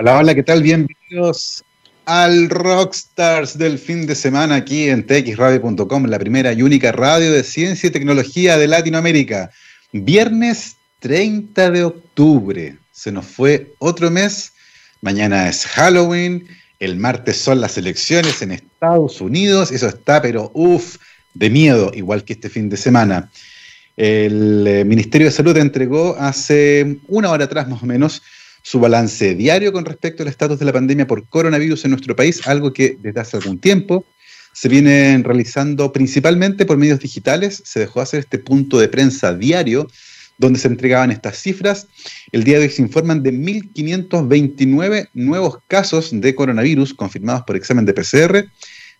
Hola, hola, ¿qué tal? Bienvenidos al Rockstars del fin de semana aquí en txradio.com, la primera y única radio de ciencia y tecnología de Latinoamérica. Viernes 30 de octubre. Se nos fue otro mes. Mañana es Halloween. El martes son las elecciones en Estados Unidos. Eso está, pero uff, de miedo, igual que este fin de semana. El eh, Ministerio de Salud entregó hace una hora atrás más o menos su balance diario con respecto al estatus de la pandemia por coronavirus en nuestro país, algo que desde hace algún tiempo se viene realizando principalmente por medios digitales. Se dejó hacer este punto de prensa diario donde se entregaban estas cifras. El día de hoy se informan de 1.529 nuevos casos de coronavirus confirmados por examen de PCR.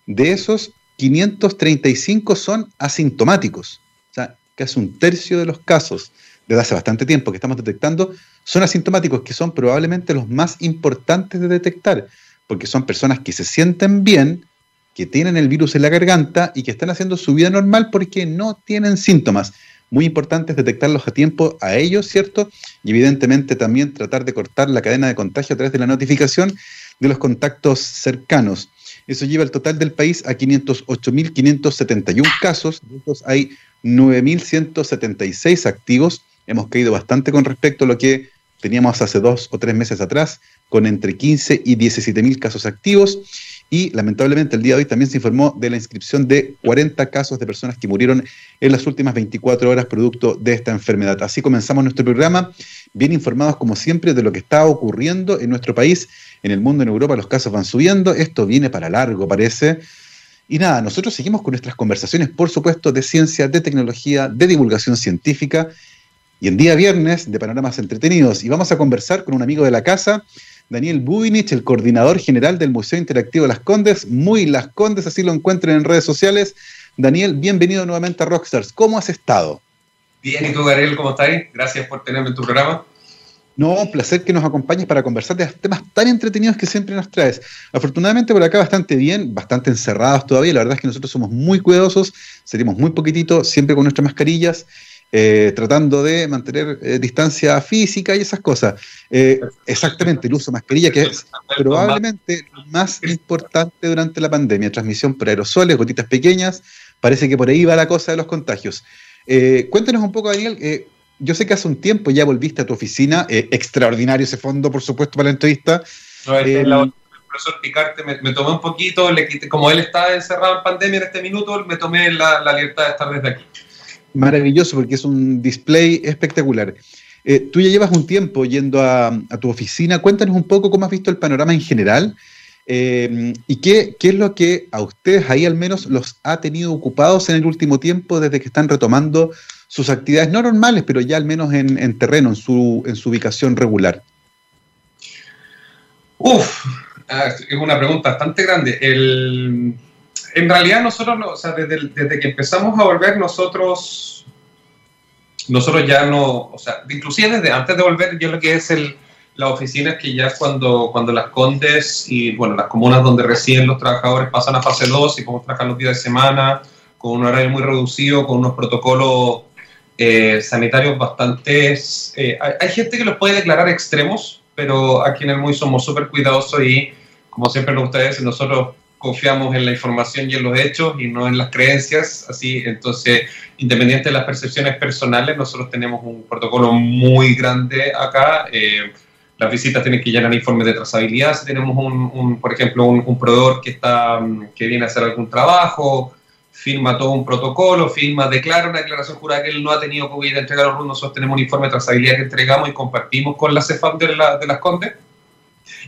De esos, 535 son asintomáticos. O sea, casi un tercio de los casos desde hace bastante tiempo que estamos detectando son asintomáticos, que son probablemente los más importantes de detectar, porque son personas que se sienten bien, que tienen el virus en la garganta y que están haciendo su vida normal porque no tienen síntomas. Muy importante es detectarlos a tiempo a ellos, ¿cierto? Y evidentemente también tratar de cortar la cadena de contagio a través de la notificación de los contactos cercanos. Eso lleva el total del país a 508.571 casos, de estos hay 9.176 activos. Hemos caído bastante con respecto a lo que teníamos hace dos o tres meses atrás, con entre 15 y 17 mil casos activos. Y lamentablemente el día de hoy también se informó de la inscripción de 40 casos de personas que murieron en las últimas 24 horas producto de esta enfermedad. Así comenzamos nuestro programa, bien informados como siempre de lo que está ocurriendo en nuestro país, en el mundo, en Europa, los casos van subiendo, esto viene para largo parece. Y nada, nosotros seguimos con nuestras conversaciones, por supuesto, de ciencia, de tecnología, de divulgación científica y en día viernes de Panoramas Entretenidos. Y vamos a conversar con un amigo de la casa, Daniel Bubinich, el coordinador general del Museo Interactivo Las Condes. Muy Las Condes, así lo encuentran en redes sociales. Daniel, bienvenido nuevamente a Rockstars. ¿Cómo has estado? Bien, ¿y tú, Gabriel, cómo estás? Gracias por tenerme en tu programa. No, un placer que nos acompañes para conversar de temas tan entretenidos que siempre nos traes. Afortunadamente por acá bastante bien, bastante encerrados todavía. La verdad es que nosotros somos muy cuidadosos, salimos muy poquitito, siempre con nuestras mascarillas eh, tratando de mantener eh, distancia física y esas cosas. Eh, exactamente, el uso de mascarilla, que es probablemente lo más importante durante la pandemia, transmisión por aerosoles, gotitas pequeñas, parece que por ahí va la cosa de los contagios. cuéntanos un poco, Daniel, yo sé que hace un tiempo ya volviste a tu oficina, extraordinario ese fondo, por supuesto, para la entrevista. No, este el profesor Picarte me, tomé un poquito, le como él está encerrado en pandemia en este minuto, me tomé la, la libertad de estar desde aquí maravilloso porque es un display espectacular. Eh, tú ya llevas un tiempo yendo a, tu oficina. Cuéntanos un poco cómo has visto el panorama en general eh, y qué, qué, es lo que a ustedes ahí al menos los ha tenido ocupados en el último tiempo desde que están retomando sus actividades, no normales, pero ya al menos en, terreno, en su, en su ubicación regular. Uf, es una pregunta bastante grande. El en realidad nosotros, o sea, desde, que empezamos a volver, nosotros, nosotros ya no, o sea, inclusive desde antes de volver, yo lo que es el, la oficina es que ya cuando, cuando las condes y, bueno, las comunas donde residen los trabajadores pasan a fase 2 y podemos trabajar los días de semana, con un horario muy reducido, con unos protocolos eh, sanitarios bastante... Eh, hay, hay, gente que los puede declarar extremos, pero aquí en el MUI somos súper cuidadosos y, como siempre decir, nosotros confiamos en la información y en los hechos y no en las creencias, así, entonces, independiente de las percepciones personales, nosotros tenemos un protocolo muy grande acá, eh, las visitas tienen que llenar informes de trazabilidad, si tenemos un, por ejemplo, un, proveedor que, está, que viene a hacer algún trabajo, firma todo un protocolo, firma, declara una declaración jurada que él no ha tenido COVID, entrega los nosotros tenemos un informe de trazabilidad que entregamos y compartimos con la la, de las Condes.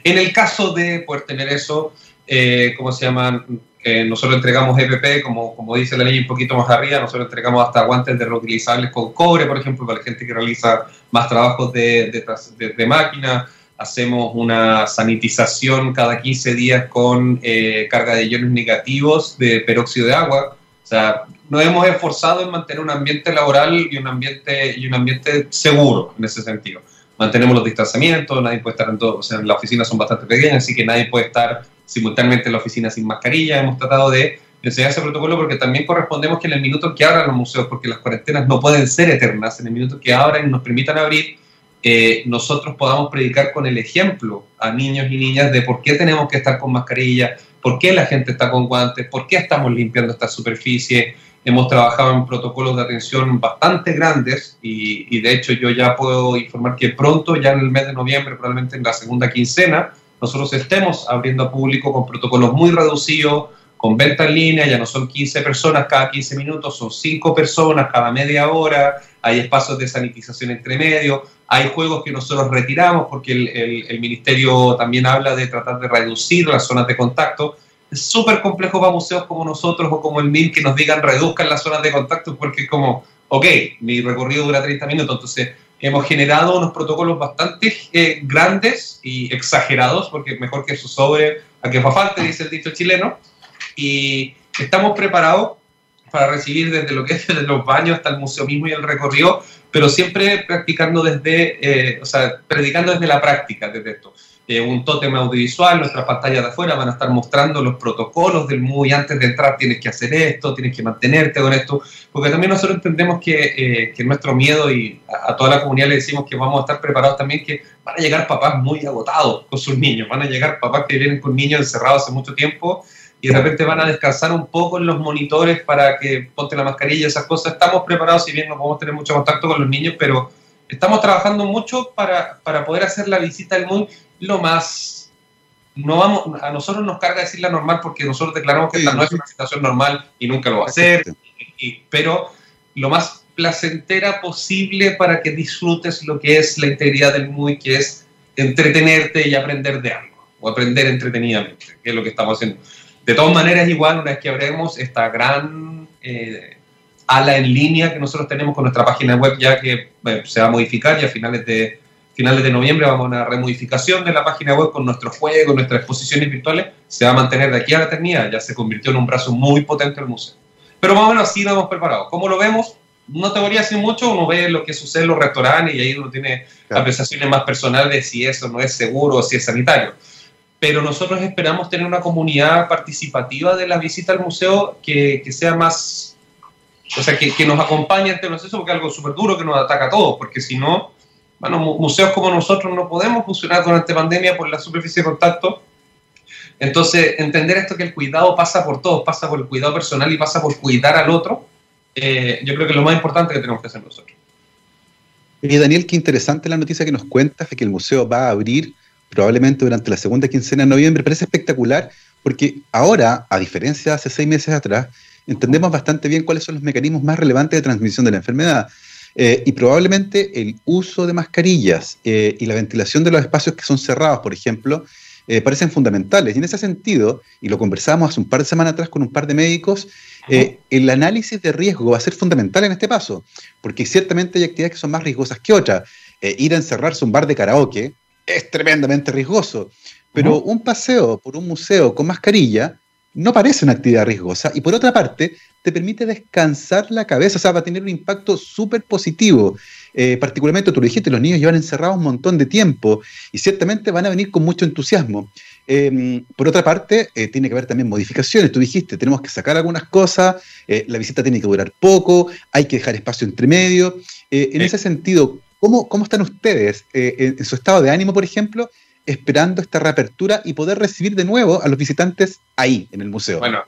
En el caso de poder tener eso, eh, ¿cómo se llaman? Eh, nosotros entregamos EPP, como, como dice la ley un poquito más arriba, nosotros entregamos hasta guantes de reutilizables con cobre, por ejemplo, para la gente que realiza más trabajos de, de, máquina. Hacemos una sanitización cada 15 días con eh, carga de iones negativos de peróxido de agua. O sea, nos hemos esforzado en mantener un ambiente laboral y un ambiente, y un ambiente seguro en ese sentido. Mantenemos los distanciamientos, nadie puede estar en todo, o sea, las oficinas son bastante pequeñas, así que nadie puede estar simultáneamente en la oficina sin mascarilla. Hemos tratado de enseñar ese protocolo porque también correspondemos que en el minuto que abran los museos, porque las cuarentenas no pueden ser eternas, en el minuto que abran y nos permitan abrir, eh, nosotros podamos predicar con el ejemplo a niños y niñas de por qué tenemos que estar con mascarilla, por qué la gente está con guantes, por qué estamos limpiando esta superficie. Hemos trabajado en protocolos de atención bastante grandes y, de hecho yo ya puedo informar que pronto, ya en el mes de noviembre, probablemente en la segunda quincena, nosotros estemos abriendo a público con protocolos muy reducidos, con venta en línea, ya no son 15 personas cada 15 minutos, son 5 personas cada media hora, hay espacios de sanitización entre medio, hay juegos que nosotros retiramos porque el, el, ministerio también habla de tratar de reducir las zonas de contacto. Es súper complejo para museos como nosotros o como el MIN que nos digan reduzcan las zonas de contacto porque como, ok, mi recorrido dura 30 minutos, entonces hemos generado unos protocolos bastante eh, grandes y exagerados, porque mejor que eso sobre a que fa falte, dice el dicho chileno, y estamos preparados para recibir desde lo que es desde los baños hasta el museo mismo y el recorrido, pero siempre practicando desde, eh, o sea, predicando desde la práctica, desde esto. Eh, un tótem audiovisual, nuestras pantallas de afuera van a estar mostrando los protocolos del MUI, antes de entrar tienes que hacer esto, tienes que mantenerte con esto, porque también nosotros entendemos que, eh, que nuestro miedo y a, a, toda la comunidad le decimos que vamos a estar preparados también, que van a llegar papás muy agotados con sus niños, van a llegar papás que vienen con niños encerrados hace mucho tiempo y de repente van a descansar un poco en los monitores para que ponte la mascarilla, esas cosas. Estamos preparados, si bien no podemos tener mucho contacto con los niños, pero estamos trabajando mucho para, para poder hacer la visita al MUN lo más... No vamos, a nosotros nos carga decir la normal porque nosotros declaramos que esta no es una situación normal y nunca lo va a ser, pero lo más placentera posible para que disfrutes lo que es la integridad del MUI, que es entretenerte y aprender de algo, o aprender entretenidamente, que es lo que estamos haciendo. De todas maneras, igual, una vez que abremos esta gran eh, ala en línea que nosotros tenemos con nuestra página web, ya que se va a modificar y a finales de, finales de noviembre vamos a una remodificación de la página web con nuestros juegos, nuestras exposiciones virtuales, se va a mantener de aquí a la eternidad, ya se convirtió en un brazo muy potente el museo. Pero más o menos así lo hemos preparado. ¿Cómo lo vemos? No te voy a decir mucho, uno ve lo que sucede en los restaurantes y ahí uno tiene claro. apreciaciones más personales de si eso no es seguro o si es sanitario pero nosotros esperamos tener una comunidad participativa de la visita al museo que, que sea más, o sea, que, que, nos acompañe ante el proceso, porque es algo súper duro que nos ataca a todos, porque si no, bueno, museos como nosotros no podemos funcionar durante pandemia por la superficie de contacto. Entonces, entender esto que el cuidado pasa por todos, pasa por el cuidado personal y pasa por cuidar al otro, eh, yo creo que es lo más importante que tenemos que hacer nosotros. Y Daniel, qué interesante la noticia que nos cuentas de que el museo va a abrir probablemente durante la segunda quincena de noviembre, parece espectacular porque ahora, a diferencia de hace seis meses atrás, entendemos bastante bien cuáles son los mecanismos más relevantes de transmisión de la enfermedad. Eh, y probablemente el uso de mascarillas eh, y la ventilación de los espacios que son cerrados, por ejemplo, eh, parecen fundamentales. Y en ese sentido, y lo conversamos hace un par de semanas atrás con un par de médicos, eh, el análisis de riesgo va a ser fundamental en este paso, porque ciertamente hay actividades que son más riesgosas que otras. Eh, ir a encerrarse a un bar de karaoke, es tremendamente riesgoso. Pero uh -huh. un paseo por un museo con mascarilla no parece una actividad riesgosa y por otra parte te permite descansar la cabeza, o sea, va a tener un impacto súper positivo. Eh, particularmente, tú lo dijiste, los niños llevan encerrados un montón de tiempo y ciertamente van a venir con mucho entusiasmo. Eh, por otra parte, eh, tiene que haber también modificaciones. Tú dijiste, tenemos que sacar algunas cosas, eh, la visita tiene que durar poco, hay que dejar espacio entre medio. en ese sentido, ¿Cómo, ¿Cómo, están ustedes en, su estado de ánimo, por ejemplo, esperando esta reapertura y poder recibir de nuevo a los visitantes ahí, en el museo? Bueno,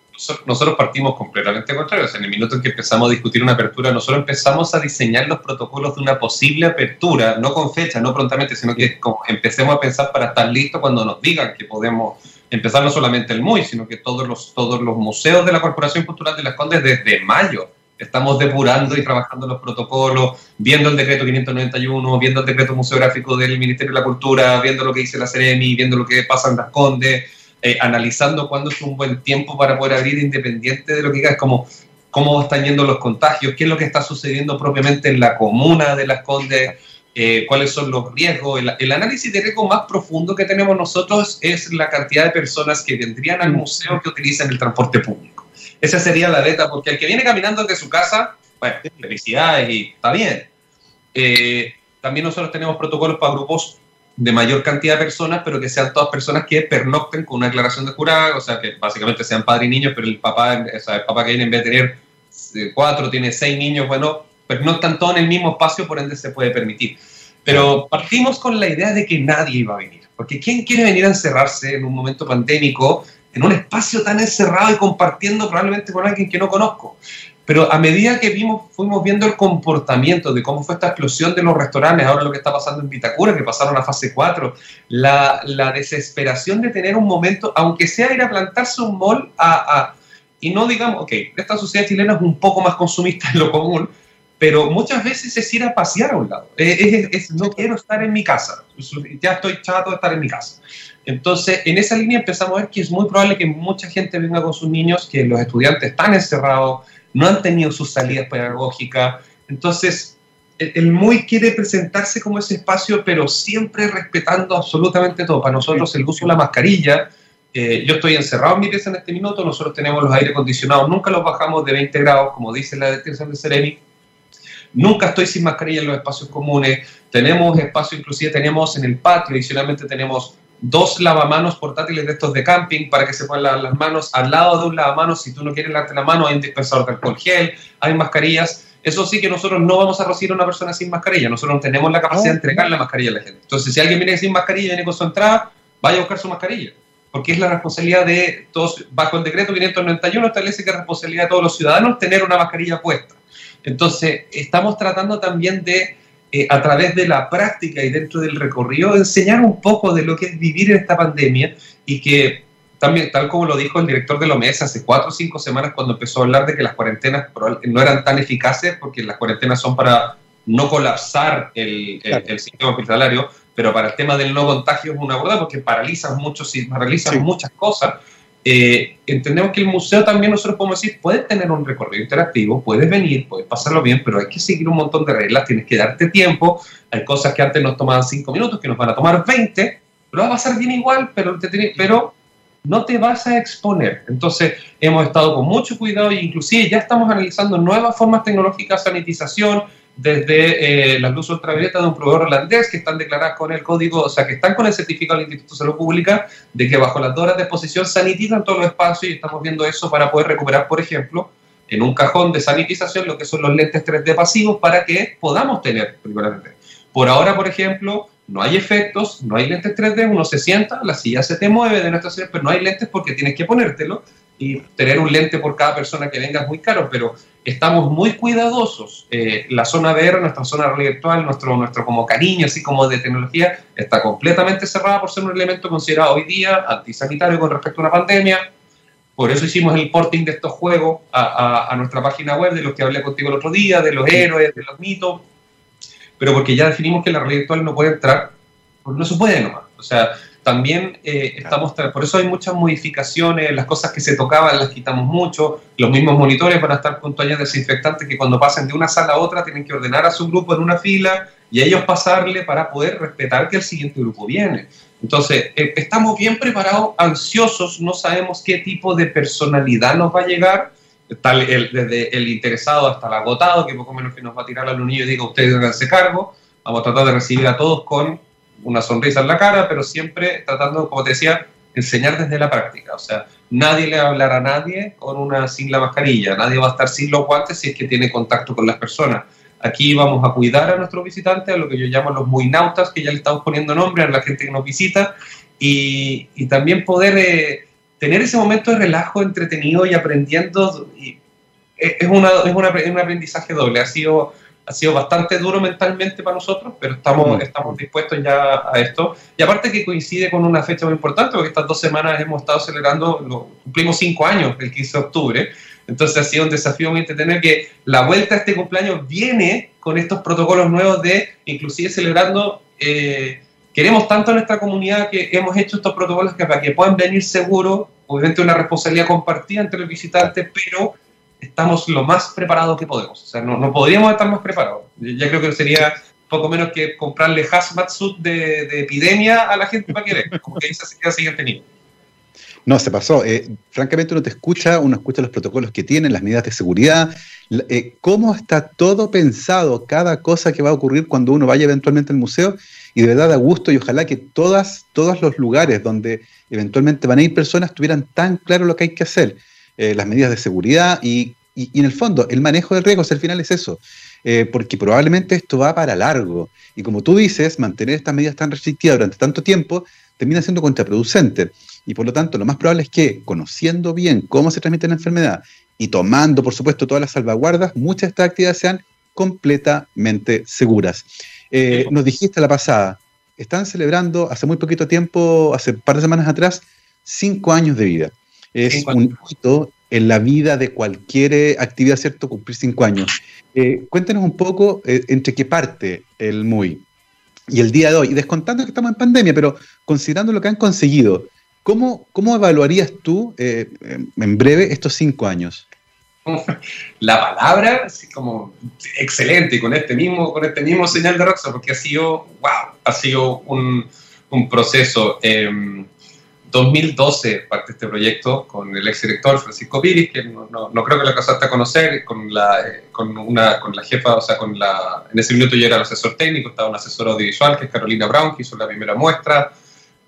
nosotros partimos completamente contrarios. En el minuto en que empezamos a discutir una apertura, nosotros empezamos a diseñar los protocolos de una posible apertura, no con fecha, no prontamente, sino que empecemos a pensar para estar listos cuando nos digan que podemos empezar no solamente el MUI, sino que todos los, todos los museos de la Corporación Cultural de las Condes desde mayo estamos depurando y trabajando los protocolos, viendo el decreto 591, viendo el decreto museográfico del Ministerio de la Cultura, viendo lo que dice la Ceremi, viendo lo que pasa en las Condes, eh, analizando cuándo es un buen tiempo para poder abrir independiente de lo que diga, es como cómo están yendo los contagios, qué es lo que está sucediendo propiamente en la comuna de las Condes, eh, cuáles son los riesgos. El, el, análisis de riesgo más profundo que tenemos nosotros es la cantidad de personas que vendrían al museo que utilizan el transporte público. Esa sería la beta, porque el que viene caminando desde su casa, bueno, felicidades y está bien. Eh, también nosotros tenemos protocolos para grupos de mayor cantidad de personas, pero que sean todas personas que pernocten con una declaración de jurado, o sea, que básicamente sean padre y niños, pero el papá, o sea, el papá que viene en vez de tener cuatro, tiene seis niños, bueno, pernoctan todos en el mismo espacio, por ende se puede permitir. Pero partimos con la idea de que nadie iba a venir, porque ¿quién quiere venir a encerrarse en un momento pandémico, en un espacio tan encerrado y compartiendo probablemente con alguien que no conozco? Pero a medida que vimos, fuimos viendo el comportamiento de cómo fue esta explosión de los restaurantes, ahora lo que está pasando en Vitacura, que pasaron a fase 4, la, la desesperación de tener un momento, aunque sea ir a plantarse un mall a, y no digamos, ok, esta sociedad chilena es un poco más consumista en lo común, pero muchas veces es ir a pasear a un lado. Es, no quiero estar en mi casa, ya estoy chato de estar en mi casa. Entonces, en esa línea empezamos a ver que es muy probable que mucha gente venga con sus niños, que los estudiantes están encerrados, no han tenido sus salidas pedagógicas. Entonces, el, MUI quiere presentarse como ese espacio, pero siempre respetando absolutamente todo. Para nosotros, el uso de la mascarilla, eh, yo estoy encerrado en mi pieza en este minuto, nosotros tenemos los aire acondicionados, nunca los bajamos de 20 grados, como dice la descripción de Sereni. Nunca estoy sin mascarilla en los espacios comunes. Tenemos espacio, inclusive tenemos en el patio, adicionalmente tenemos dos lavamanos portátiles de estos de camping para que se puedan lavar las manos. Al lado de un lavamanos, si tú no quieres lavarte la mano, hay un dispensador de alcohol gel, hay mascarillas. Eso sí que nosotros no vamos a recibir a una persona sin mascarilla. Nosotros no tenemos la capacidad de entregar la mascarilla a la gente. Entonces, si alguien viene sin mascarilla y viene con su entrada, vaya a buscar su mascarilla. Porque es la responsabilidad de todos, bajo el decreto 591 establece que es responsabilidad de todos los ciudadanos tener una mascarilla puesta. Entonces, estamos tratando también de, eh, a través de la práctica y dentro del recorrido, enseñar un poco de lo que es vivir en esta pandemia y que también, tal como lo dijo el director de la OMS hace cuatro o cinco semanas cuando empezó a hablar de que las cuarentenas no eran tan eficaces porque las cuarentenas son para no colapsar el, el, sistema hospitalario, pero para el tema del no contagio es una verdad porque paralizan, muchos, paralizan muchas cosas eh, entendemos que el museo también nosotros podemos decir, puedes tener un recorrido interactivo, puedes venir, puedes pasarlo bien, pero hay que seguir un montón de reglas, tienes que darte tiempo, hay cosas que antes nos tomaban 5 minutos, que nos van a tomar 20, lo vas a pasar bien igual, pero, pero no te vas a exponer. Entonces, hemos estado con mucho cuidado e inclusive ya estamos analizando nuevas formas tecnológicas de sanitización, desde eh, las luces ultravioleta de un proveedor holandés que están declaradas con el código, o sea, que están con el certificado del Instituto de Salud Pública de que bajo las dos horas de exposición sanitizan todos los espacios y estamos viendo eso para poder recuperar, por ejemplo, en un cajón de sanitización lo que son los lentes 3D pasivos para que podamos tener, primeramente. Por ahora, por ejemplo, no hay efectos, no hay lentes 3D, uno se sienta, la silla se te mueve de nuestra silla, pero no hay lentes porque tienes que ponértelo y tener un lente por cada persona que venga es muy caro, pero estamos muy cuidadosos. Eh, la zona VR, nuestra zona virtual, nuestro, nuestro como cariño, así como de tecnología, está completamente cerrada por ser un elemento considerado hoy día antisanitario con respecto a una pandemia. Por eso hicimos el porting de estos juegos a, a, nuestra página web, de los que hablé contigo el otro día, de los héroes, de los mitos, pero porque ya definimos que la realidad virtual no puede entrar, pues no se puede nomás. O sea, también eh, estamos, por eso hay muchas modificaciones, las cosas que se tocaban las quitamos mucho, los mismos monitores van a estar con toallas desinfectantes que cuando pasen de una sala a otra tienen que ordenar a su grupo en una fila y a ellos pasarle para poder respetar que el siguiente grupo viene. Entonces, eh, estamos bien preparados, ansiosos, no sabemos qué tipo de personalidad nos va a llegar, tal el, desde el interesado hasta el agotado, que poco menos que nos va a tirar al niño y diga ustedes háganse cargo, vamos a tratar de recibir a todos con una sonrisa en la cara, pero siempre tratando, como te decía, enseñar desde la práctica. O sea, nadie le va a hablar a nadie con una sin la mascarilla, nadie va a estar sin los guantes si es que tiene contacto con las personas. Aquí vamos a cuidar a nuestros visitantes, a lo que yo llamo los muy nautas, que ya le estamos poniendo nombre a la gente que nos visita, y, también poder eh, tener ese momento de relajo, entretenido y aprendiendo. Y es, una, es, una, es un aprendizaje doble. Ha sido ha sido bastante duro mentalmente para nosotros, pero estamos, mm. estamos dispuestos ya a esto. Y aparte que coincide con una fecha muy importante, porque estas dos semanas hemos estado celebrando, cumplimos cinco años el 15 de octubre, entonces ha sido un desafío muy tener que la vuelta a este cumpleaños viene con estos protocolos nuevos de, inclusive celebrando, eh, queremos tanto a nuestra comunidad que hemos hecho estos protocolos que para que puedan venir seguros, obviamente una responsabilidad compartida entre los visitantes, pero estamos lo más preparados que podemos. O sea, no, no podríamos estar más preparados. Ya creo que sería poco menos que comprarle hazmat suit de, de epidemia a la gente para que como que se queda siguiente nivel. No, se pasó. Eh, francamente uno te escucha, uno escucha los protocolos que tienen, las medidas de seguridad, eh, cómo está todo pensado, cada cosa que va a ocurrir cuando uno vaya eventualmente al museo, y de verdad da gusto y ojalá que todas, todos los lugares donde eventualmente van a ir personas tuvieran tan claro lo que hay que hacer. Eh, las medidas de seguridad y, en el fondo el manejo del riesgo, al final es eso. eh, porque probablemente esto va para largo. Y como tú dices, mantener estas medidas tan restrictivas durante tanto tiempo termina siendo contraproducente. Y por lo tanto, lo más probable es que, conociendo bien cómo se transmite la enfermedad y tomando, por supuesto, todas las salvaguardas, muchas de estas actividades sean completamente seguras. Eh, nos dijiste la pasada, están celebrando hace muy poquito tiempo, hace un par de semanas atrás, cinco años de vida. Es un hito en la vida de cualquier eh, actividad, ¿cierto? Cumplir cinco años. Eh, cuéntenos un poco entre qué parte el MUI y el día de hoy, y descontando que estamos en pandemia, pero considerando lo que han conseguido, ¿cómo, cómo evaluarías tú en breve estos cinco años? la palabra, así como excelente, con este mismo, con este mismo señal de Roxa, porque ha sido, wow, ha sido un, un proceso. Eh, 2012 parte este proyecto con el exdirector Francisco Piris, que no, no, creo que la casaste a conocer, con la, eh, con, una, con la jefa, o sea, con la, en ese minuto yo era el asesor técnico, estaba un asesor audiovisual, que es Carolina Brown, que hizo la primera muestra,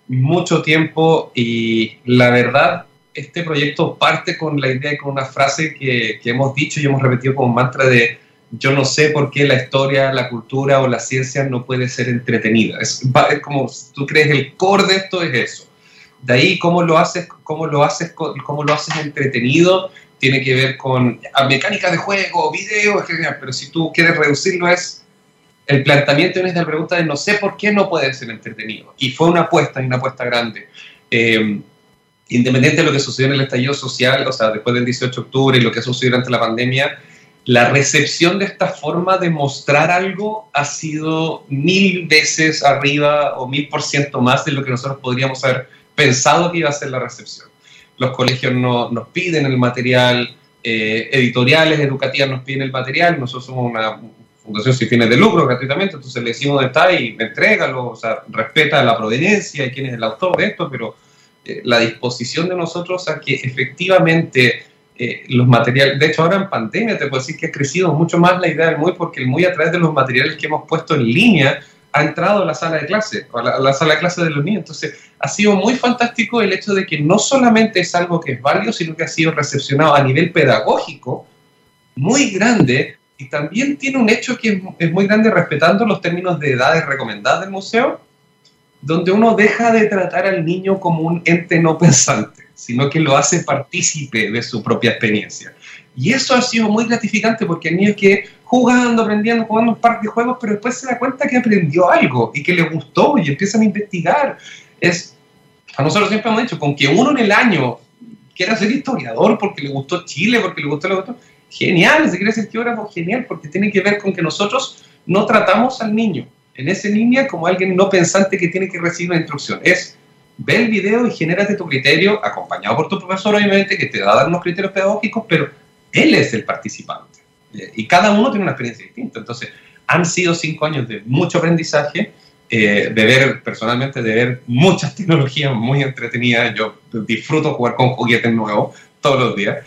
mucho tiempo y la verdad este proyecto parte con la idea y con una frase que, que, hemos dicho y hemos repetido como mantra de yo no sé por qué la historia, la cultura o la ciencia no puede ser entretenida. Es, como tú crees el core de esto es eso. De ahí cómo lo haces, cómo lo haces, cómo lo haces entretenido tiene que ver con mecánica de juego, video, genial, pero si tú quieres reducirlo es el planteamiento es la pregunta de no sé por qué no puede ser entretenido. Y fue una apuesta, una apuesta grande. Eh, independiente de lo que sucedió en el estallido social, o sea, después del 18 de octubre y lo que sucedió durante la pandemia, la recepción de esta forma de mostrar algo ha sido mil veces arriba o mil por ciento más de lo que nosotros podríamos haber pensado que iba a ser la recepción. Los colegios no, nos piden el material, eh, editoriales educativas nos piden el material, nosotros somos una fundación sin fines de lucro gratuitamente, entonces le decimos dónde está y entrégalo, o sea, respeta la proveniencia y quién es el autor de esto, pero eh, la disposición de nosotros a que efectivamente eh, los materiales, de hecho ahora en pandemia te puedo decir que ha crecido mucho más la idea del MUI porque el MUI a través de los materiales que hemos puesto en línea ha entrado a la sala de clase, a la, sala de clase de los niños. Entonces ha sido muy fantástico el hecho de que no solamente es algo que es válido, sino que ha sido recepcionado a nivel pedagógico muy grande y también tiene un hecho que es muy grande respetando los términos de edades recomendadas del museo, donde uno deja de tratar al niño como un ente no pensante, sino que lo hace partícipe de su propia experiencia. Y eso ha sido muy gratificante porque el niño que jugando, aprendiendo, jugando un par de juegos, pero después se da cuenta que aprendió algo y que le gustó y empiezan a investigar. Es, a nosotros siempre hemos dicho, con que uno en el año quiera ser historiador porque le gustó Chile, porque le gustó lo otro, genial, si quiere ser geógrafo, genial, porque tiene que ver con que nosotros no tratamos al niño, en esa línea como alguien no pensante que tiene que recibir una instrucción. Es ve el video y genérate tu criterio, acompañado por tu profesor, obviamente, que te va a dar unos criterios pedagógicos, pero él es el participante. Y cada uno tiene una experiencia distinta. Entonces, han sido cinco años de mucho aprendizaje, eh, de ver, personalmente, de ver muchas tecnologías muy entretenidas. Yo disfruto jugar con juguetes nuevos todos los días.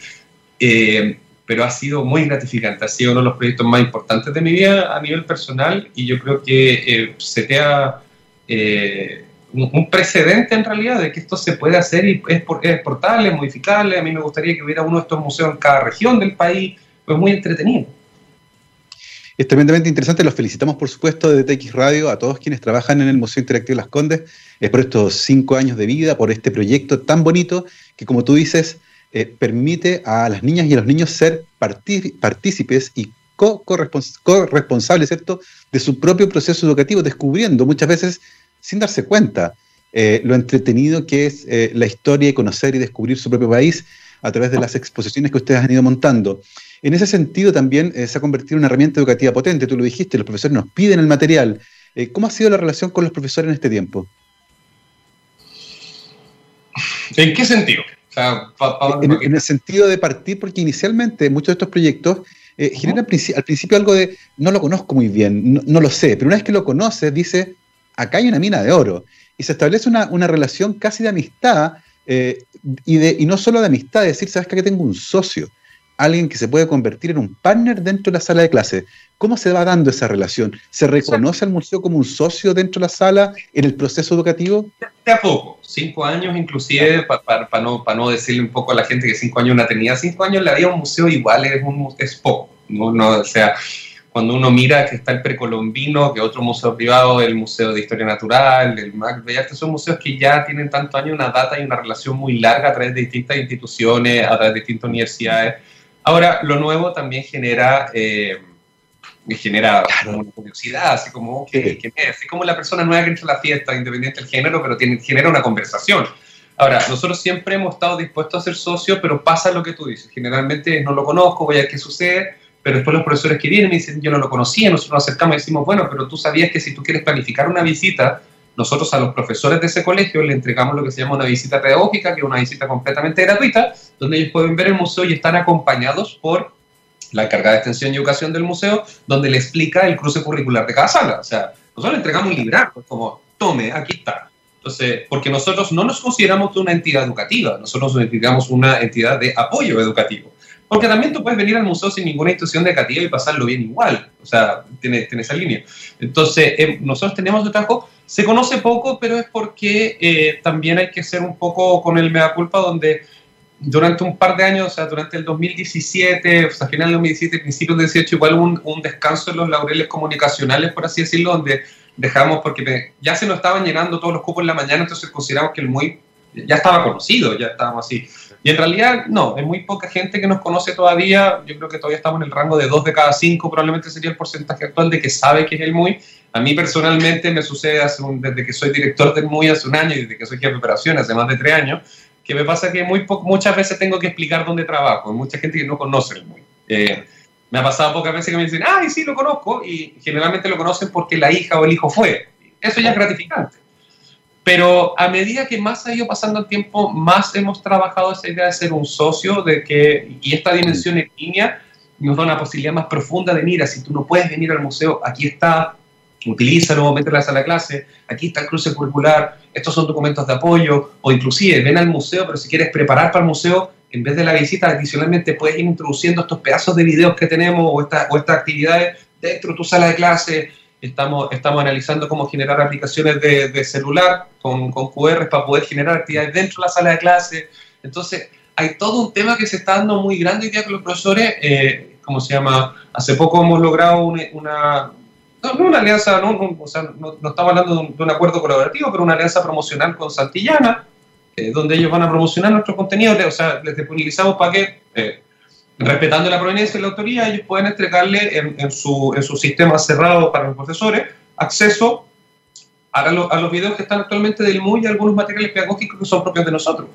Eh, pero ha sido muy gratificante, ha sido uno de los proyectos más importantes de mi vida a nivel personal y yo creo que eh, se crea eh, un, precedente en realidad de que esto se puede hacer y es, es portable, es modificable. A mí me gustaría que hubiera uno de estos museos en cada región del país, pues muy entretenido. Es tremendamente interesante, los felicitamos por supuesto de TX Radio, a todos quienes trabajan en el Museo Interactivo Las Condes, es por estos cinco años de vida, por este proyecto tan bonito que como tú dices, eh, permite a las niñas y a los niños ser partícipes y co-corresponsables de su propio proceso educativo, descubriendo muchas veces sin darse cuenta eh, lo entretenido que es eh, la historia y conocer y descubrir su propio país a través de las exposiciones que ustedes han ido montando. En ese sentido también se ha convertido en una herramienta educativa potente, tú lo dijiste, los profesores nos piden el material. ¿Cómo ha sido la relación con los profesores en este tiempo? ¿En qué sentido? en, el sentido de partir, porque inicialmente muchos de estos proyectos eh, generan al principio algo de no lo conozco muy bien, no, lo sé, pero una vez que lo conoces, dice acá hay una mina de oro. Y se establece una, relación casi de amistad, eh, y, de, y no solo de amistad, de decir, sabes que aquí tengo un socio, alguien que se puede convertir en un partner dentro de la sala de clase. ¿Cómo se va dando esa relación? ¿Se reconoce al museo como un socio dentro de la sala en el proceso educativo? De a poco, cinco años inclusive, para no, no decirle un poco a la gente que cinco años no tenía, cinco años le había un museo igual es, un, es poco, ¿no? o sea, cuando uno mira que está el precolombino, que otro museo privado, el Museo de Historia Natural, el MAC Bellas son museos que ya tienen tanto años, una data y una relación muy larga a través de distintas instituciones, a través de distintas universidades. Ahora, lo nuevo también genera... Eh, genera una curiosidad, así como. Así como la persona nueva que entra a la fiesta, independiente del género, pero tiene, genera una conversación. Ahora, nosotros siempre hemos estado dispuestos a ser socios, pero pasa lo que tú dices. Generalmente no lo conozco, voy a ver qué sucede, pero después los profesores que vienen me dicen, yo no lo conocía, nosotros nos acercamos y decimos, bueno, pero tú sabías que si tú quieres planificar una visita, nosotros a los profesores de ese colegio le entregamos lo que se llama una visita pedagógica, que es una visita completamente gratuita, donde ellos pueden ver el museo y están acompañados por la encargada de extensión y educación del museo, donde le explica el cruce curricular de cada sala. O sea, nosotros le entregamos un librato, como, tome, aquí está. Entonces, porque nosotros no nos consideramos una entidad educativa, nosotros nos consideramos una entidad de apoyo educativo. Porque también tú puedes venir al museo sin ninguna institución educativa y pasarlo bien igual. O sea, tiene, tiene esa línea. Entonces, eh, nosotros tenemos de trabajo, se conoce poco, pero es porque eh, también hay que ser un poco con el mea culpa, donde durante un par de años, o sea, durante el 2017, o sea, final del 2017, principios del 2018, igual un, un descanso en los laureles comunicacionales, por así decirlo, donde dejamos, porque ya se nos estaban llenando todos los cupos en la mañana, entonces consideramos que el muy ya estaba conocido, ya estábamos así. Y en realidad, no, hay muy poca gente que nos conoce todavía. Yo creo que todavía estamos en el rango de dos de cada cinco, probablemente sería el porcentaje actual de que sabe que es el MUI. A mí personalmente me sucede hace desde que soy director del MUI hace un año y desde que soy jefe de operaciones hace más de tres años, que me pasa que muy muchas veces tengo que explicar dónde trabajo. Hay mucha gente que no conoce el MUI. Eh, me ha pasado pocas veces que me dicen, ay, sí, lo conozco, y generalmente lo conocen porque la hija o el hijo fue. Eso ya es gratificante. Pero a medida que más ha ido pasando el tiempo, más hemos trabajado esa idea de ser un socio, de que, y esta dimensión en línea nos da una posibilidad más profunda de, mira, si tú no puedes venir al museo, aquí está, utilízalo, mételo a la sala de clase, aquí está el cruce curricular, estos son documentos de apoyo, o inclusive ven al museo, pero si quieres preparar para el museo, en vez de la visita, adicionalmente puedes ir introduciendo estos pedazos de videos que tenemos o, esta, o estas actividades dentro de tu sala de clase. Estamos, estamos analizando cómo generar aplicaciones de, de celular con, con QR para poder generar actividades dentro de la sala de clase. Entonces, hay todo un tema que se está dando muy grande hoy día con los profesores. Eh, ¿Cómo se llama? Hace poco hemos logrado una, una no, una alianza, no, o sea, no, estamos hablando de un, acuerdo colaborativo, pero una alianza promocional con Santillana, eh, donde ellos van a promocionar nuestro contenido, o sea, les disponibilizamos para que, eh, respetando la proveniencia y la autoría, ellos puedan entregarle en, su, en su sistema cerrado para los profesores acceso a, a, los videos que están actualmente del MUI y algunos materiales pedagógicos que son propios de nosotros.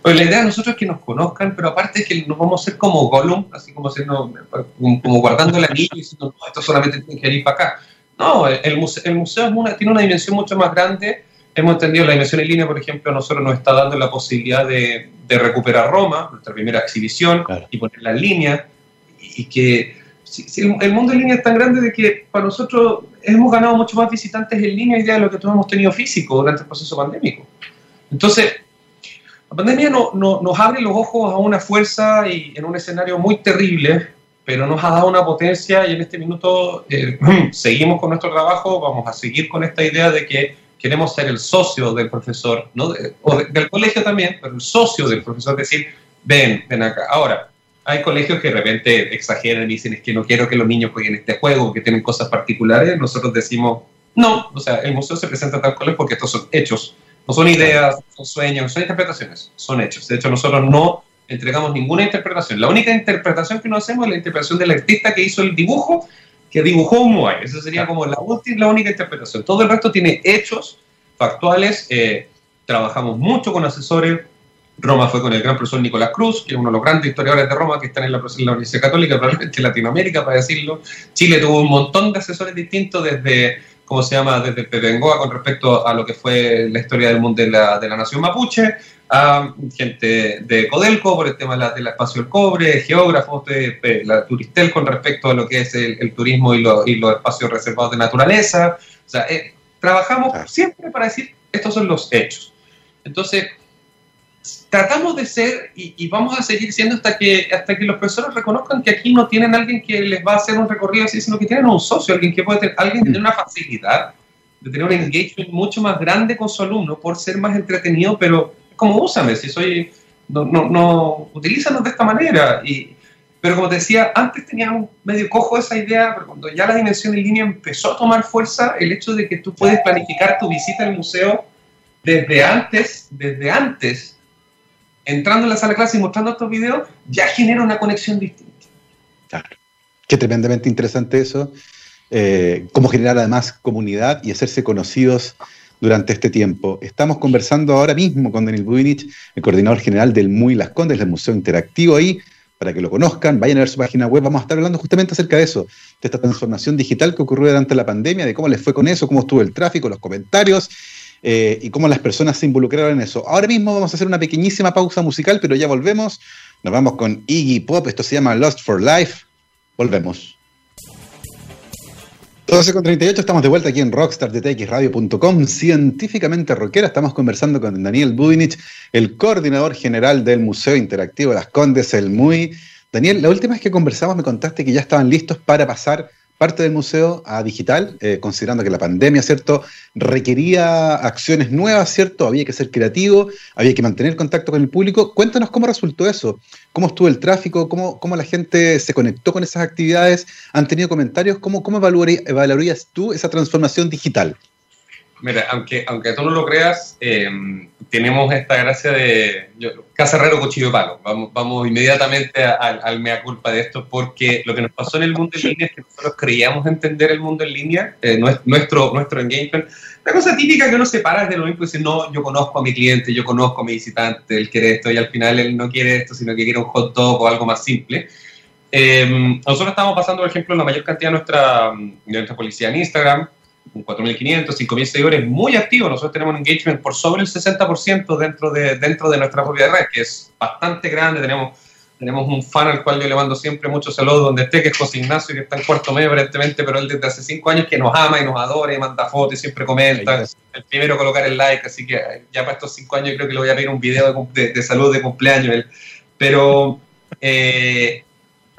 Pues la idea de nosotros es que nos conozcan, pero aparte es que nos vamos a hacer como Gollum, así como, como guardando el anillo y diciendo, no, esto solamente tiene que ir para acá. No, el, museo, el museo es una, tiene una dimensión mucho más grande hemos entendido la dimensión en línea, por ejemplo, nosotros nos está dando la posibilidad de, de recuperar Roma, nuestra primera exhibición, claro. y ponerla en línea, y que si, si el mundo en línea es tan grande de que para nosotros hemos ganado mucho más visitantes en línea y de lo que todos hemos tenido físico durante el proceso pandémico. Entonces, la pandemia no, no, nos abre los ojos a una fuerza y en un escenario muy terrible, pero nos ha dado una potencia y en este minuto eh, seguimos con nuestro trabajo, vamos a seguir con esta idea de que queremos ser el socio del profesor, ¿no? o del colegio también, pero el socio del profesor, decir, ven, ven acá. Ahora, hay colegios que de repente exageran y dicen, es que no quiero que los niños jueguen este juego, que tienen cosas particulares. Nosotros decimos, no, o sea, el museo se presenta tal cual porque estos son hechos, no son ideas, son sueños, son interpretaciones, son hechos. De hecho, nosotros no entregamos ninguna interpretación. La única interpretación que no hacemos es la interpretación del artista que hizo el dibujo que dibujó un Moai. Esa sería como la, última, la única interpretación. Todo el resto tiene hechos factuales. Eh, trabajamos mucho con asesores. Roma fue con el gran profesor Nicolás Cruz, que es uno de los grandes historiadores de Roma que están en la, en la Universidad Católica, probablemente en Latinoamérica, para decirlo. Chile tuvo un montón de asesores distintos desde, ¿cómo se llama?, desde Pepengoa con respecto a lo que fue la historia del mundo de la, de la nación mapuche, a gente de Codelco por el tema del espacio del cobre, geógrafos de, la Turistel con respecto a lo que es el, turismo y, y, los espacios reservados de naturaleza. O sea, eh, trabajamos siempre para decir, estos son los hechos. Entonces, tratamos de ser y, y, vamos a seguir siendo hasta que, hasta que los profesores reconozcan que aquí no tienen alguien que les va a hacer un recorrido así, sino que tienen un socio, alguien que puede tener, alguien que tiene una facilidad de tener un engagement mucho más grande con su alumno por ser más entretenido, pero como úsame, si soy, no, no, no, utilízanos de esta manera. Y, Pero como te decía, antes teníamos medio cojo esa idea, pero cuando ya la dimensión en línea empezó a tomar fuerza, el hecho de que tú puedes planificar tu visita al museo desde antes, desde antes, entrando en la sala de clase y mostrando estos videos, ya genera una conexión distinta. Claro. Qué tremendamente interesante eso. Eh, cómo generar además comunidad y hacerse conocidos durante este tiempo. Estamos conversando ahora mismo con Daniel Bubinich, el coordinador general del MUI Las Condes, del Museo Interactivo ahí, para que lo conozcan, vayan a ver su página web, vamos a estar hablando justamente acerca de eso, de esta transformación digital que ocurrió durante la pandemia, de cómo les fue con eso, cómo estuvo el tráfico, los comentarios eh, y cómo las personas se involucraron en eso. Ahora mismo vamos a hacer una pequeñísima pausa musical, pero ya volvemos, nos vamos con Iggy Pop, esto se llama Lost for Life, volvemos. 12 con 38, estamos de vuelta aquí en rockstardtxradio.com, científicamente rockera. Estamos conversando con Daniel Budinich, el coordinador general del Museo Interactivo Las Condes, el MUI. Daniel, la última vez que conversamos me contaste que ya estaban listos para pasar parte del museo a digital, eh, considerando que la pandemia, ¿cierto?, requería acciones nuevas, ¿cierto? Había que ser creativo, había que mantener contacto con el público. Cuéntanos cómo resultó eso, cómo estuvo el tráfico, cómo, cómo la gente se conectó con esas actividades, han tenido comentarios, cómo, cómo evaluarías tú esa transformación digital. Mira, aunque, aunque tú no lo creas, em, tenemos esta gracia de casa herrero cuchillo de palo. Vamos, vamos inmediatamente al mea culpa de esto, porque lo que nos pasó en el mundo en línea es que nosotros creíamos entender el mundo en línea, eh, nuestro, nuestro engagement. La cosa típica que uno se para desde lo mismo y dice, no, yo conozco a mi cliente, yo conozco a mi visitante, él quiere esto, y al final él no quiere esto, sino que quiere un hot dog o algo más simple. Em, nosotros estamos pasando, por ejemplo, la mayor cantidad de nuestra, de nuestra policía en Instagram, 4.500, 5.000 seguidores muy activos. Nosotros tenemos un engagement por sobre el 60% dentro de, dentro de nuestra propia red, que es bastante grande. Tenemos, tenemos un fan al cual yo le mando siempre muchos saludos donde esté, que es José Ignacio, que está en cuarto medio aparentemente, pero él desde hace 5 años que nos ama y nos adora y manda fotos y siempre comenta. El primero a colocar el like, así que ya para estos 5 años creo que le voy a pedir un video de, de, salud de cumpleaños. Pero... Eh,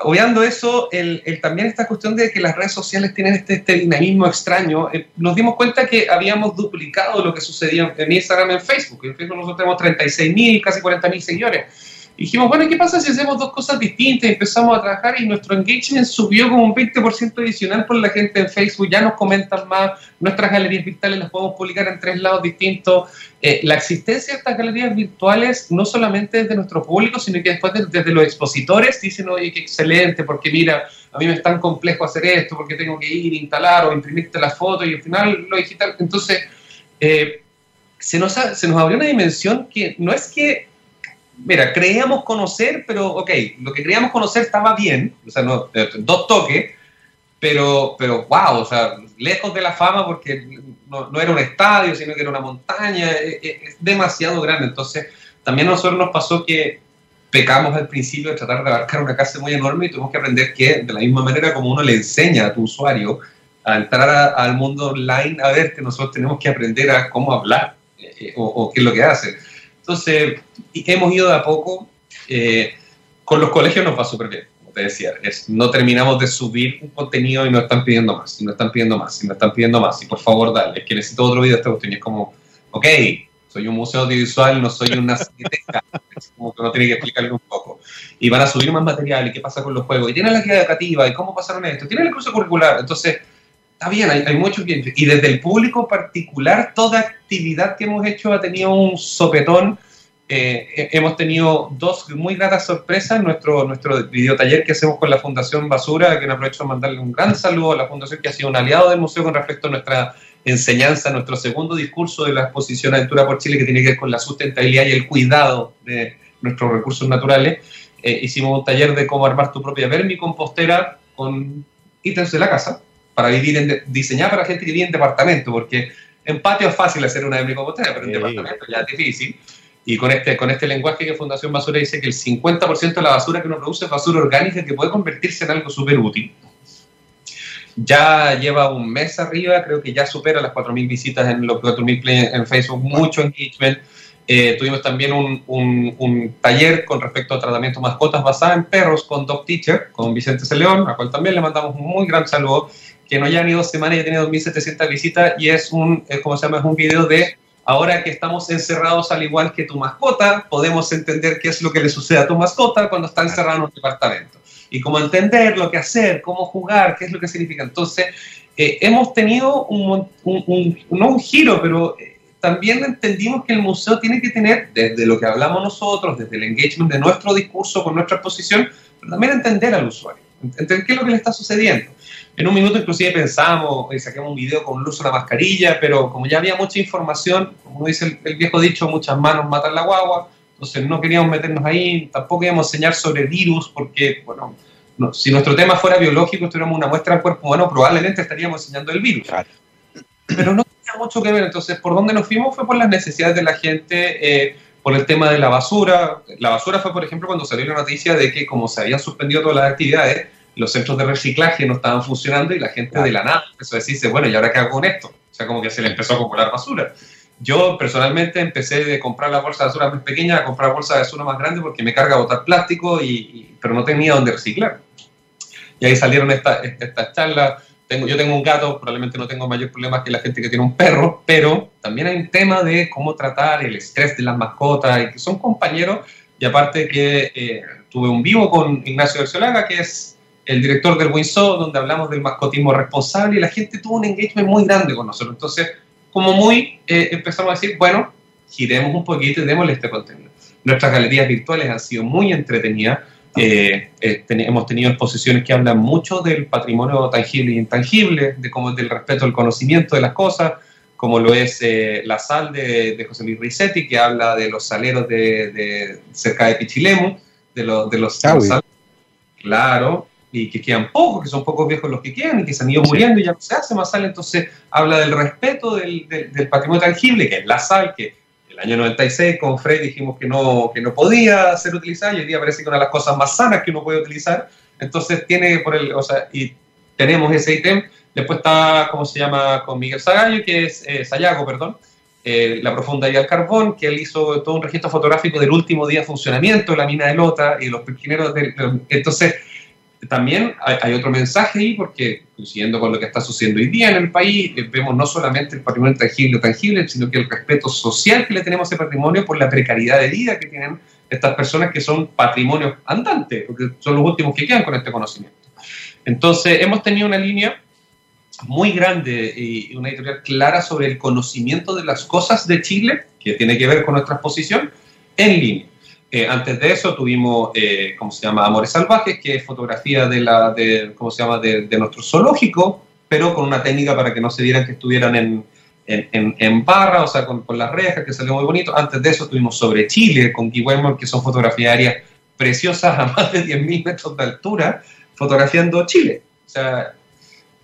obviando eso, el, también esta cuestión de que las redes sociales tienen este, este dinamismo extraño, eh, nos dimos cuenta que habíamos duplicado lo que sucedía en Instagram y en Facebook. En Facebook nosotros tenemos 36.000, casi 40.000 seguidores dijimos, bueno, ¿qué pasa si hacemos dos cosas distintas? Empezamos a trabajar y nuestro engagement subió como un 20% adicional por la gente en Facebook, ya nos comentan más, nuestras galerías virtuales las podemos publicar en tres lados distintos. Eh, la existencia de estas galerías virtuales no solamente desde nuestro público, sino que después desde los expositores dicen, oye, qué excelente, porque mira, a mí me es tan complejo hacer esto, porque tengo que ir, instalar o imprimirte la foto y al final lo digital. Entonces, eh, se, nos se nos abrió una dimensión que no es que mira, creíamos conocer, pero ok, lo que creíamos conocer estaba bien, o sea, no, eh, dos toques, pero, pero wow, o sea, lejos de la fama porque no, no era un estadio, sino que era una montaña, es, eh, eh, es, demasiado grande. Entonces, también a nosotros nos pasó que pecamos al principio de tratar de abarcar una casa muy enorme y tuvimos que aprender que, de la misma manera como uno le enseña a tu usuario a entrar al mundo online, a ver que nosotros tenemos que aprender a cómo hablar o, o qué es lo que hace. Entonces, hemos ido de a poco. Eh, con los colegios nos va súper bien, como te decía. Es, no terminamos de subir un contenido y nos están pidiendo más, y nos están pidiendo más, y nos están pidiendo más. Y por favor, dale, es que necesito otro video de esta cuestión. Y es como, ok, soy un museo audiovisual, no soy una cineteca. es como que uno tiene que explicarle un poco. Y van a subir más material, y qué pasa con los juegos, y tienen la guía educativa, y cómo pasaron esto, tienen el curso curricular. Entonces, está bien, hay, hay mucho que... Y desde el público particular, toda actividad que hemos hecho ha tenido un sopetón. Eh, hemos tenido dos muy gratas sorpresas. Nuestro, nuestro videotaller que hacemos con la Fundación Basura, que aprovecho de mandarle un gran saludo a la Fundación que ha sido un aliado del museo con respecto a nuestra enseñanza, nuestro segundo discurso de la exposición Aventura por Chile, que tiene que ver con la sustentabilidad y el cuidado de nuestros recursos naturales. Eh, hicimos un taller de cómo armar tu propia vermicompostera con ítems de la casa para vivir en, diseñar para gente que vive en departamento, porque en patio es fácil hacer una compostera, pero en departamento ya es difícil. Y con este, con este lenguaje que Fundación Basura dice que el 50% de la basura que uno produce es basura orgánica que puede convertirse en algo súper útil. Ya lleva un mes arriba, creo que ya supera las 4.000 visitas en los 4.000 play en Facebook, mucho engagement. Eh, tuvimos también un, un, un, taller con respecto a tratamiento mascotas basada en perros con Dog Teacher, con Vicente Celeón, a cual también le mandamos un muy gran saludo que no ya ni dos semanas ya tiene 2.700 visitas y es un, ¿cómo se llama? Es un video de ahora que estamos encerrados al igual que tu mascota, podemos entender qué es lo que le sucede a tu mascota cuando está encerrado en un departamento. y cómo entender lo que hacer, cómo jugar, qué es lo que significa. Entonces, eh, hemos tenido un, no un giro, pero eh, también entendimos que el museo tiene que tener, desde lo que hablamos nosotros, desde el engagement de nuestro discurso con nuestra exposición, pero también entender al usuario, entender qué es lo que le está sucediendo. En un minuto inclusive pensamos y saquemos un video con luz una mascarilla, pero como ya había mucha información, como dice el, viejo dicho, muchas manos matan la guagua, entonces no queríamos meternos ahí, tampoco íbamos a enseñar sobre virus, porque, bueno, si nuestro tema fuera biológico, tuviéramos una muestra del cuerpo humano, probablemente estaríamos enseñando el virus. Pero no tenía mucho que ver, entonces, ¿por dónde nos fuimos? Fue por las necesidades de la gente, eh, por el tema de la basura. La basura fue, por ejemplo, cuando salió la noticia de que como se habían suspendido todas las actividades, los centros de reciclaje no estaban funcionando y la gente de la nada empezó a decirse, bueno, ¿y ahora qué hago con esto? O sea, como que se le empezó a acumular basura. Yo personalmente empecé de comprar la bolsa de basura más pequeña a comprar bolsa de basura más grande porque me carga botar plástico, y, pero no tenía dónde reciclar. Y ahí salieron estas esta charlas. Tengo, yo tengo un gato, probablemente no tengo mayor problema que la gente que tiene un perro, pero también hay un tema de cómo tratar el estrés de las mascotas y que son compañeros. Y aparte que eh, tuve un vivo con Ignacio Garciolaga, que es el director del Winsor, donde hablamos del mascotismo responsable y la gente tuvo un engagement muy grande con nosotros. Entonces, como muy, eh, empezamos a decir, bueno, giremos un poquito y démosle este contenido. Nuestras galerías virtuales han sido muy entretenidas. Eh, eh, hemos tenido exposiciones que hablan mucho del patrimonio tangible e intangible, de cómo del respeto al conocimiento de las cosas, como lo es La Sal de, José Luis Risetti, que habla de los saleros de, cerca de Pichilemu, de, de los, ah, Claro, y que quedan pocos, que son pocos viejos los que quedan y que se han ido muriendo y ya no se hace más sal. Entonces habla del respeto del, del, patrimonio tangible, que es la sal, que año 96 con Fred dijimos que no, que no podía ser utilizada y hoy día parece que una de las cosas más sanas que uno puede utilizar. Entonces tiene por el, o sea, y tenemos ese ítem. Después está, ¿cómo se llama? Con Miguel Sagallo, que es eh, Sayago, perdón. Eh, la profundidad del carbón, que él hizo todo un registro fotográfico del último día de funcionamiento de la mina de Lota y los. De, entonces, también hay, otro mensaje ahí, porque coincidiendo con lo que está sucediendo hoy día en el país, eh, vemos no solamente el patrimonio tangible o tangible, sino que el respeto social que le tenemos a ese patrimonio por la precariedad de vida que tienen estas personas que son patrimonios andantes, porque son los últimos que quedan con este conocimiento. Entonces, hemos tenido una línea muy grande y una editorial clara sobre el conocimiento de las cosas de Chile, que tiene que ver con nuestra exposición, en línea. Eh, antes de eso tuvimos, eh, ¿cómo se llama? Amores Salvajes, que es fotografía de, la, de, ¿cómo se llama? De, nuestro zoológico, pero con una técnica para que no se vieran que estuvieran en, en, en barra, o sea, con, con, las rejas, que salió muy bonito. Antes de eso tuvimos sobre Chile, con Guy que son fotografías aéreas preciosas a más de 10.000 metros de altura, fotografiando Chile. O sea,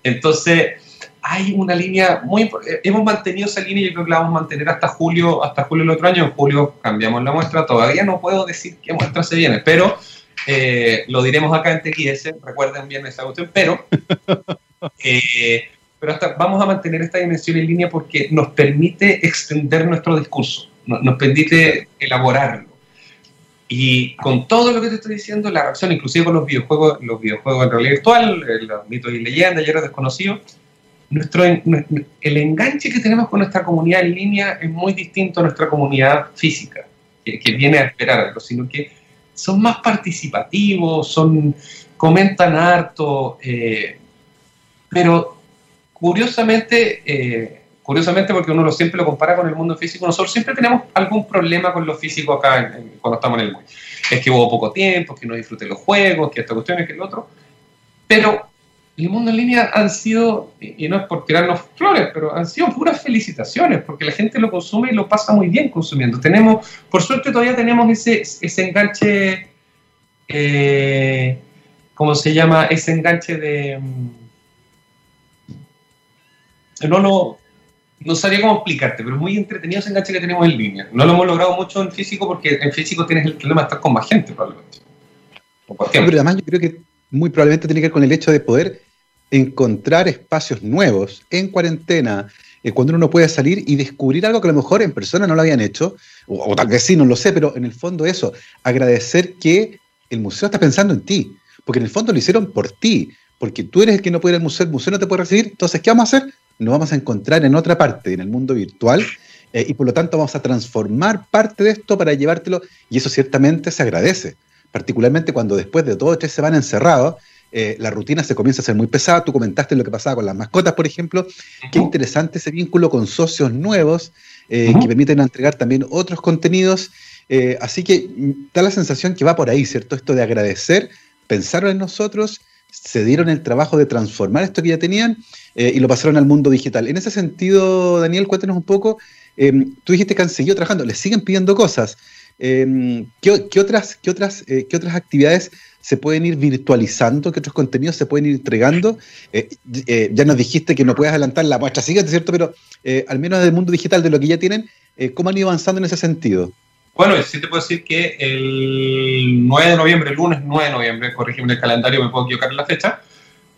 entonces hay una línea muy eh, hemos mantenido esa línea y yo creo que la vamos a mantener hasta julio hasta julio del otro año. En julio cambiamos la muestra. Todavía no puedo decir qué muestra se viene pero eh, lo diremos acá en TXS recuerden bien esa cuestión pero eh, pero hasta vamos a mantener esta dimensión en línea porque nos permite extender nuestro discurso nos, permite elaborarlo. Y con todo lo que te estoy diciendo, la reacción, inclusive con los videojuegos, los videojuegos en realidad virtual, los mitos y leyendas, ya era desconocido, nuestro, el enganche que tenemos con nuestra comunidad en línea es muy distinto a nuestra comunidad física, que, viene a esperar algo, sino que son más participativos, son, comentan harto, eh, pero curiosamente, eh, curiosamente porque uno siempre lo compara con el mundo físico, nosotros siempre tenemos algún problema con lo físico acá cuando estamos en el mundo. Es que hubo poco tiempo, que no disfruté los juegos, que esta cuestión, es que el otro, pero el mundo en línea han sido, y no es por tirarnos flores, pero han sido puras felicitaciones, porque la gente lo consume y lo pasa muy bien consumiendo. Tenemos, por suerte todavía tenemos ese, ese enganche, eh, ¿cómo se llama? Ese enganche de... Mm, no lo... No sabría cómo explicarte, pero es muy entretenido ese enganche que tenemos en línea. No lo hemos logrado mucho en físico porque en físico tienes el problema de estar con más gente, probablemente. pero además yo creo que muy probablemente tiene que ver con el hecho de poder encontrar espacios nuevos en cuarentena, eh, cuando uno no puede salir y descubrir algo que a lo mejor en persona no lo habían hecho, o, tal vez sí, no lo sé, pero en el fondo eso, agradecer que el museo está pensando en ti, porque en el fondo lo hicieron por ti, porque tú eres el que no puede ir al museo, el museo no te puede recibir, entonces, ¿qué vamos a hacer? Nos vamos a encontrar en otra parte, en el mundo virtual, eh, y por lo tanto vamos a transformar parte de esto para llevártelo, y eso ciertamente se agradece particularmente cuando después de dos o tres semanas encerrados, eh, la rutina se comienza a ser muy pesada. Tú comentaste lo que pasaba con las mascotas, por ejemplo. Qué interesante ese vínculo con socios nuevos eh, que permiten entregar también otros contenidos. Eh, así que mm, da la sensación que va por ahí, ¿cierto? Esto de agradecer, pensaron en nosotros, se dieron el trabajo de transformar esto que ya tenían y lo pasaron al mundo digital. En ese sentido, Daniel, cuéntanos un poco. tú dijiste que han seguido trabajando, les siguen pidiendo cosas. ¿Qué, otras, qué, otras, ¿Qué otras actividades se pueden ir virtualizando, que otros contenidos se pueden ir entregando. Eh, eh, ya nos dijiste que no puedes adelantar la muestra siguiente, ¿cierto? Pero eh, al menos desde el mundo digital, de lo que ya tienen, ¿cómo han ido avanzando en ese sentido? Bueno, sí te puedo decir que el 9 de noviembre, el lunes 9 de noviembre, corrígeme el calendario, me puedo equivocar en la fecha,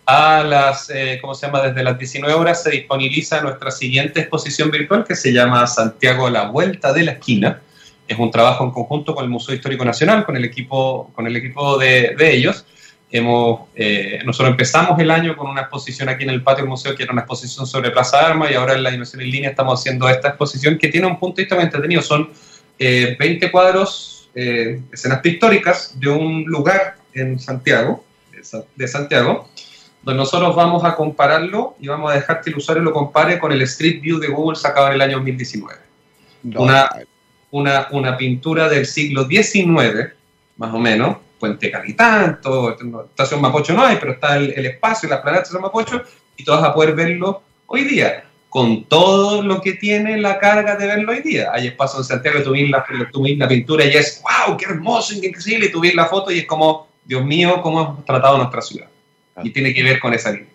a las, ¿cómo se llama? Desde las 19 horas se disponibiliza nuestra siguiente exposición virtual que se llama Santiago La Vuelta de la Esquina es un trabajo en conjunto con el Museo Histórico Nacional, con el equipo, con el equipo de, ellos. Hemos, eh, nosotros empezamos el año con una exposición aquí en el patio del museo, que era una exposición sobre Plaza Armas, y ahora en la dimensión en línea estamos haciendo esta exposición que tiene un punto de vista muy entretenido. Son 20 eh, cuadros, eh, escenas pictóricas de un lugar en Santiago, de Santiago, donde nosotros vamos a compararlo y vamos a dejar que el usuario lo compare con el Street View de Google sacado en el año 2019. Una, una, una pintura del siglo XIX, más o menos, Puente Capitán, todo, Estación Mapocho no hay, pero está el, espacio, la planeta de Estación Mapocho, y tú vas a poder verlo hoy día, con todo lo que tiene la carga de verlo hoy día. Hay espacio en Santiago, tú ves la, la pintura y es, wow, qué hermoso, increíble, y tú ves la foto y es como, Dios mío, cómo hemos tratado nuestra ciudad. Ah. Y tiene que ver con esa línea.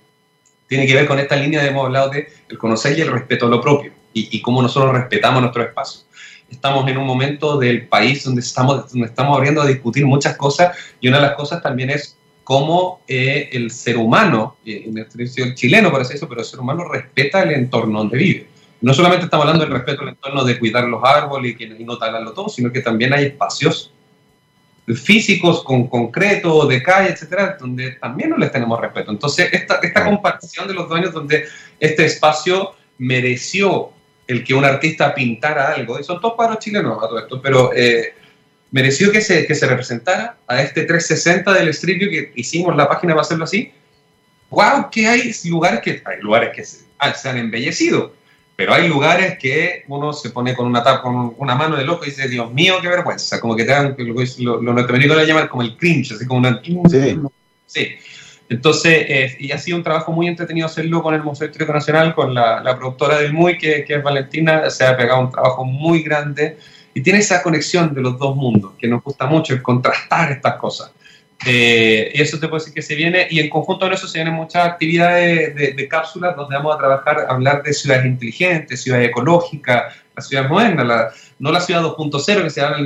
Tiene que ver con esta línea de hemos hablado de el conocer y el respeto a lo propio, y, y cómo nosotros respetamos nuestro espacio estamos en un momento del país donde estamos, donde estamos abriendo a discutir muchas cosas y una de las cosas también es cómo eh, el ser humano, eh, en el chileno parece eso, pero el ser humano respeta el entorno donde vive. No solamente estamos hablando del respeto al entorno de cuidar los árboles y, y no talarlo todo, sino que también hay espacios físicos, con concreto, de calle, etcétera, donde también no les tenemos respeto. Entonces, esta, esta compartición de los dueños, donde este espacio mereció el que un artista pintara algo, y son todos cuadros chilenos a todo esto, pero eh, mereció que se, que se representara a este 360 del Street View que hicimos la página para hacerlo así. ¡Wow! Que hay lugares que, hay lugares que se, ah, han embellecido, pero hay lugares que uno se pone con una, con una mano de loco y dice, Dios mío, qué vergüenza, como que te dan, lo, lo, lo norteamericanos le llaman como el cringe, así como una... Sí. sí. Entonces, eh, y ha sido un trabajo muy entretenido hacerlo con el Museo Histórico Nacional, con la, productora del MUI, que, es Valentina, se ha pegado un trabajo muy grande y tiene esa conexión de los dos mundos, que nos gusta mucho, el contrastar estas cosas. Eh, y eso te puedo decir que se viene, y en conjunto con eso se vienen muchas actividades de, cápsulas donde vamos a trabajar, hablar de ciudades inteligentes, ciudades ecológicas, la ciudad moderna, no la ciudad 2.0, que se habla,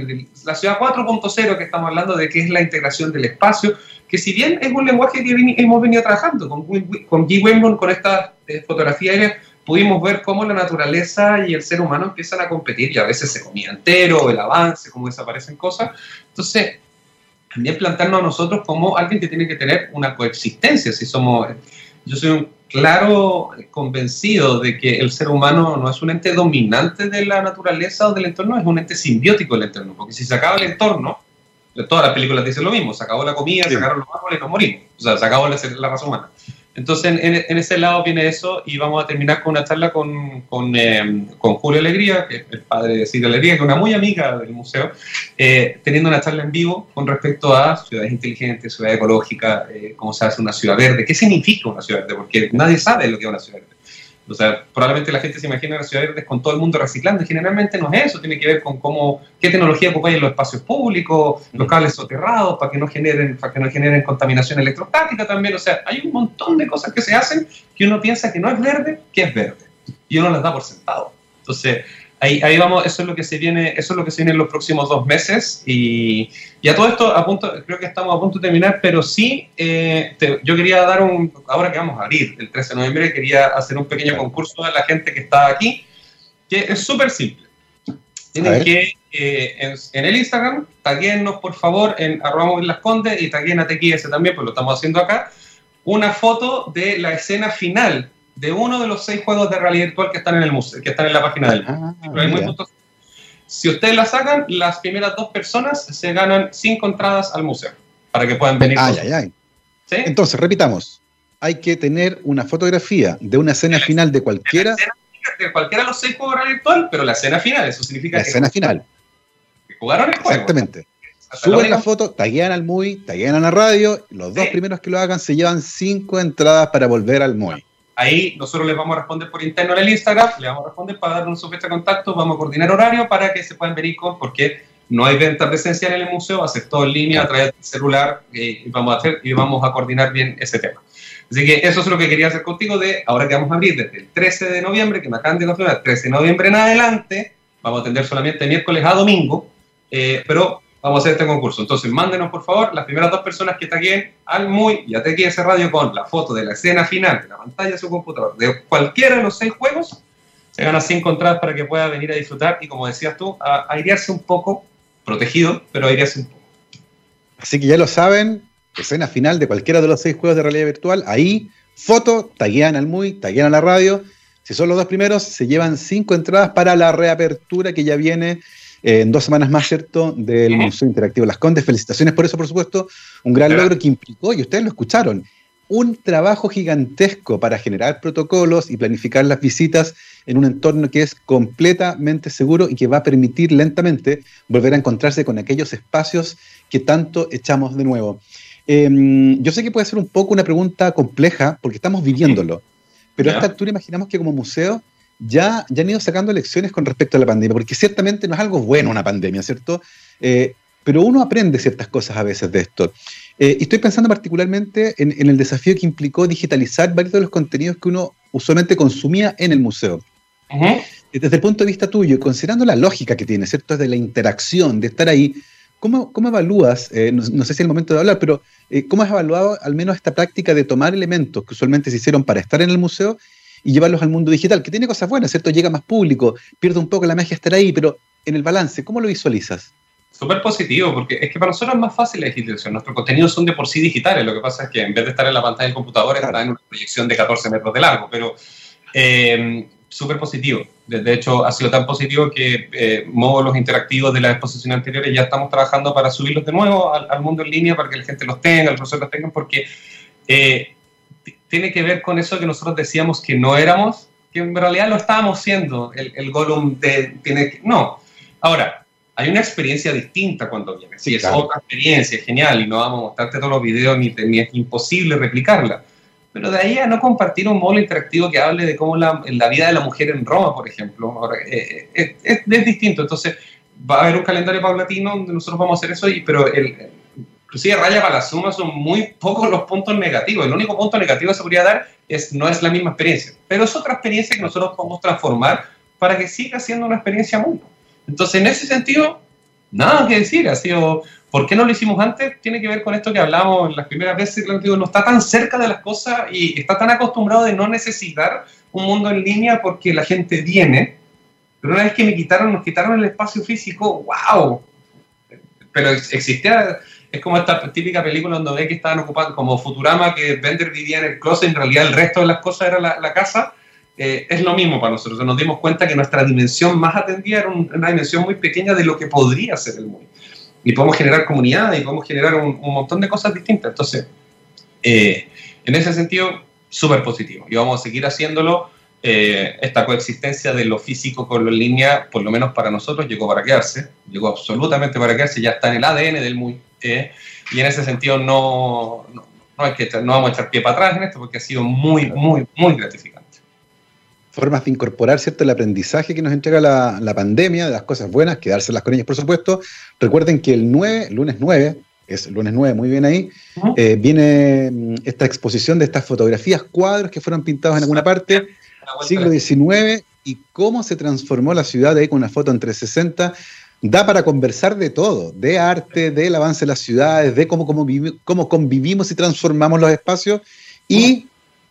la ciudad 4.0 que estamos hablando de que es la integración del espacio, que si bien es un lenguaje que hemos venido trabajando con, Guy Wemblon, con esta eh, fotografía aérea, pudimos ver cómo la naturaleza y el ser humano empiezan a competir y a veces se comía entero, el avance, cómo desaparecen cosas. Entonces, también plantarnos a nosotros como alguien que tiene que tener una coexistencia. Si somos, yo soy un claro convencido de que el ser humano no es un ente dominante de la naturaleza o del entorno, es un ente simbiótico del entorno, porque si se acaba el entorno, todas las películas dicen lo mismo, se acabó la comida, se acabaron los árboles y nos morimos. O sea, se acabó la, raza humana. Entonces, en, ese lado viene eso y vamos a terminar con una charla con, con, eh, con Julio Alegría, que es el padre de Silvia Alegría, que es una muy amiga del museo, eh, teniendo una charla en vivo con respecto a ciudades inteligentes, ciudad ecológica, eh, cómo se hace una ciudad verde, qué significa una ciudad verde, porque nadie sabe lo que es una ciudad verde. O sea, probablemente la gente se imagina las ciudades verdes con todo el mundo reciclando, y generalmente no es eso, tiene que ver con cómo, qué tecnología ocupáis en los espacios públicos, los cables soterrados, para que no generen, para que no generen contaminación electrostática también, o sea, hay un montón de cosas que se hacen que uno piensa que no es verde, que es verde, y uno las da por sentado. Entonces, ahí, ahí vamos, eso es lo que se viene, eso es lo que se viene en los próximos dos meses y, y a todo esto a punto, creo que estamos a punto de terminar, pero sí, eh, yo quería dar un, ahora que vamos a abrir el 13 de noviembre, quería hacer un pequeño concurso a la gente que está aquí, que es súper simple. Tienen que eh, en, el Instagram, taguennos por favor en arroba las condes y taguen a TXS también, pues lo estamos haciendo acá, una foto de la escena final de uno de los seis juegos de realidad virtual que están en el museo, que están en la página del museo. Ah, Si ustedes la sacan, las primeras dos personas se ganan cinco entradas al museo para que puedan venir. Ay, ay, ay. Entonces, repitamos, hay que tener una fotografía de una escena final de cualquiera. De, cualquiera de los seis juegos virtual, pero la escena final, eso significa la escena final. Que jugaron el juego. Exactamente. Suben la foto, taguean al MUI, taguean a la radio, los dos primeros que lo hagan se llevan cinco entradas para volver al MUI. Ahí nosotros les vamos a responder por interno en el Instagram, le vamos a responder para darnos su fecha de contacto, vamos a coordinar horario para que se puedan venir con, porque no hay venta presencial en el museo, va a ser todo en línea a través del celular y vamos a hacer y vamos a coordinar bien ese tema. Así que eso es lo que quería hacer contigo de ahora que vamos a abrir desde el 13 de noviembre, que me acaban de confirmar, 13 de noviembre en adelante, vamos a atender solamente miércoles a domingo, eh, pero vamos a hacer este concurso. Entonces, mándenos por favor las primeras dos personas que taguen al MUI y a ese Radio con la foto de la escena final de la pantalla de su computador de cualquiera de los seis juegos, se gana cinco entradas para que pueda venir a disfrutar y, como decías tú, a airearse un poco, protegido, pero airearse un poco. Así que ya lo saben, escena final de cualquiera de los seis juegos de realidad virtual, ahí, foto, taguean al MUI, taguean a la radio. Si son los dos primeros, se llevan cinco entradas para la reapertura que ya viene en dos semanas más, ¿cierto?, del Museo Interactivo Las Condes. Felicitaciones por eso, por supuesto. Un gran logro que implicó, y ustedes lo escucharon, un trabajo gigantesco para generar protocolos y planificar las visitas en un entorno que es completamente seguro y que va a permitir lentamente volver a encontrarse con aquellos espacios que tanto echamos de nuevo. Em, yo sé que puede ser un poco una pregunta compleja porque estamos viviéndolo, pero a esta altura imaginamos que como museo ya, ya han ido sacando lecciones con respecto a la pandemia, porque ciertamente no es algo bueno una pandemia, ¿cierto? Eh, pero uno aprende ciertas cosas a veces de esto. Eh, y estoy pensando particularmente en, el desafío que implicó digitalizar varios de los contenidos que uno usualmente consumía en el museo. Desde el punto de vista tuyo, considerando la lógica que tiene, ¿cierto? De la interacción, de estar ahí, ¿cómo, cómo evalúas, eh, no, sé si es el momento de hablar, pero ¿cómo has evaluado al menos esta práctica de tomar elementos que usualmente se hicieron para estar en el museo y llevarlos al mundo digital, que tiene cosas buenas, ¿cierto? Llega más público, pierde un poco la magia estar ahí, pero en el balance, ¿cómo lo visualizas? Súper positivo, porque es que para nosotros es más fácil la digitalización. Nuestros contenidos son de por sí digitales, lo que pasa es que en vez de estar en la pantalla del computador, está en una proyección de 14 metros de largo, pero eh, súper positivo. De, hecho, ha sido tan positivo que eh, módulos interactivos de las exposiciones anteriores ya estamos trabajando para subirlos de nuevo al, mundo en línea, para que la gente los tenga, los profesores los tengan, porque eh, tiene que ver con eso que nosotros decíamos que no éramos, que en realidad lo estábamos siendo. El, el Gollum de, tiene que, no. Ahora, hay una experiencia distinta cuando viene. Sí, es otra experiencia, genial, y no vamos a mostrarte todos los videos, ni, ni, es imposible replicarla. Pero de ahí a no compartir un módulo interactivo que hable de cómo la, la vida de la mujer en Roma, por ejemplo, eh, eh, es, es, distinto. Entonces, va a haber un calendario paulatino donde nosotros vamos a hacer eso, y, pero el, inclusive raya para la suma son muy pocos los puntos negativos. El único punto negativo que se podría dar es no es la misma experiencia, pero es otra experiencia que nosotros podemos transformar para que siga siendo una experiencia muy. Entonces, en ese sentido, nada que decir. Ha sido, ¿por qué no lo hicimos antes? Tiene que ver con esto que hablamos las primeras veces. Digo, no está tan cerca de las cosas y está tan acostumbrado de no necesitar un mundo en línea porque la gente viene. Pero una vez que me quitaron, nos quitaron el espacio físico, ¡wow! Pero existía es como esta típica película donde ve que estaban ocupados, como Futurama, que Bender vivía en el closet, en realidad el resto de las cosas era la, casa. Eh, es lo mismo para nosotros. Nos dimos cuenta que nuestra dimensión más atendida era una dimensión muy pequeña de lo que podría ser el mundo. Y podemos generar comunidad y podemos generar un, montón de cosas distintas. Entonces, eh, en ese sentido, súper positivo. Y vamos a seguir haciéndolo. Eh, esta coexistencia de lo físico con lo en línea, por lo menos para nosotros, llegó para quedarse. Llegó absolutamente para quedarse. Ya está en el ADN del muy y en ese sentido no, no, hay que, no vamos a echar pie para atrás en esto porque ha sido muy, muy, muy gratificante. Formas de incorporar ¿cierto? el aprendizaje que nos entrega la, la pandemia, de las cosas buenas, quedárselas con ellas, por supuesto. Recuerden que el 9, lunes 9, es lunes 9, muy bien ahí, eh, viene mm, esta exposición de estas fotografías, cuadros que fueron pintados en alguna parte, siglo XIX, y cómo se transformó la ciudad de ahí con una foto en 360 da para conversar de todo, de arte, del avance de las ciudades, de cómo, cómo, convivimos y transformamos los espacios. Y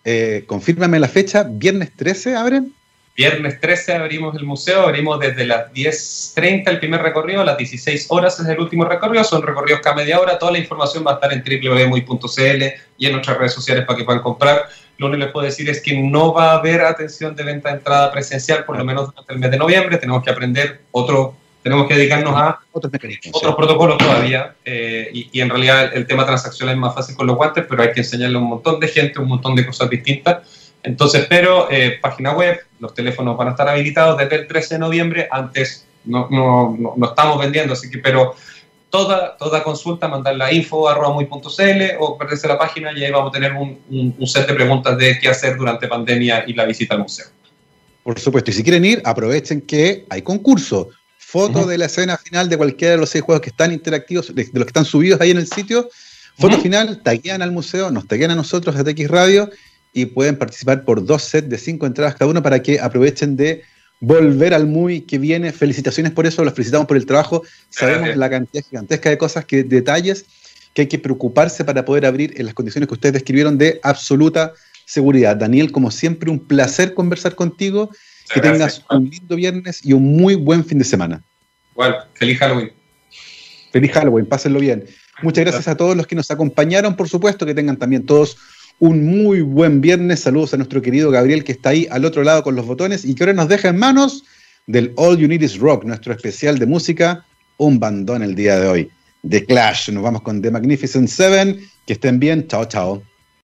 eh, confírmame la fecha, viernes 13 abren. Viernes 13 abrimos el museo, abrimos desde las 10.30 el primer recorrido, a las 16 horas es el último recorrido, son recorridos cada media hora, toda la información va a estar en www.muy.cl y en nuestras redes sociales para que puedan comprar. Lo único que les puedo decir es que no va a haber atención de venta de entrada presencial, por lo menos durante el mes de noviembre, tenemos que aprender otro tenemos que dedicarnos a otros, otros protocolos todavía. Eh, y, en realidad el, tema transaccional es más fácil con los guantes, pero hay que enseñarle a un montón de gente un montón de cosas distintas. Entonces, pero eh, página web, los teléfonos van a estar habilitados desde el 13 de noviembre. Antes no, no, no, estamos vendiendo, así que, pero toda, toda consulta, mandarla a info arroba o perderse la página y ahí vamos a tener un, un set de preguntas de qué hacer durante pandemia y la visita al museo. Por supuesto, y si quieren ir, aprovechen que hay concurso. Foto de la escena final de cualquiera de los seis juegos que están interactivos, de, los que están subidos ahí en el sitio. Foto final, taguean al museo, nos taguean a nosotros de TX Radio y pueden participar por dos sets de cinco entradas cada uno para que aprovechen de volver al muy que viene. Felicitaciones por eso, los felicitamos por el trabajo. Sabemos la cantidad gigantesca de cosas, que detalles que hay que preocuparse para poder abrir en las condiciones que ustedes describieron de absoluta seguridad. Daniel, como siempre, un placer conversar contigo. que tengas un lindo viernes y un muy buen fin de semana. Igual, feliz Halloween. Feliz Halloween, pásenlo bien. Muchas gracias a todos los que nos acompañaron, por supuesto, que tengan también todos un muy buen viernes. Saludos a nuestro querido Gabriel que está ahí al otro lado con los botones y que ahora nos deja en manos del All You Need Is Rock, nuestro especial de música, un bandón el día de hoy. The Clash. Nos vamos con The Magnificent Seven. Que estén bien. Chao, chao.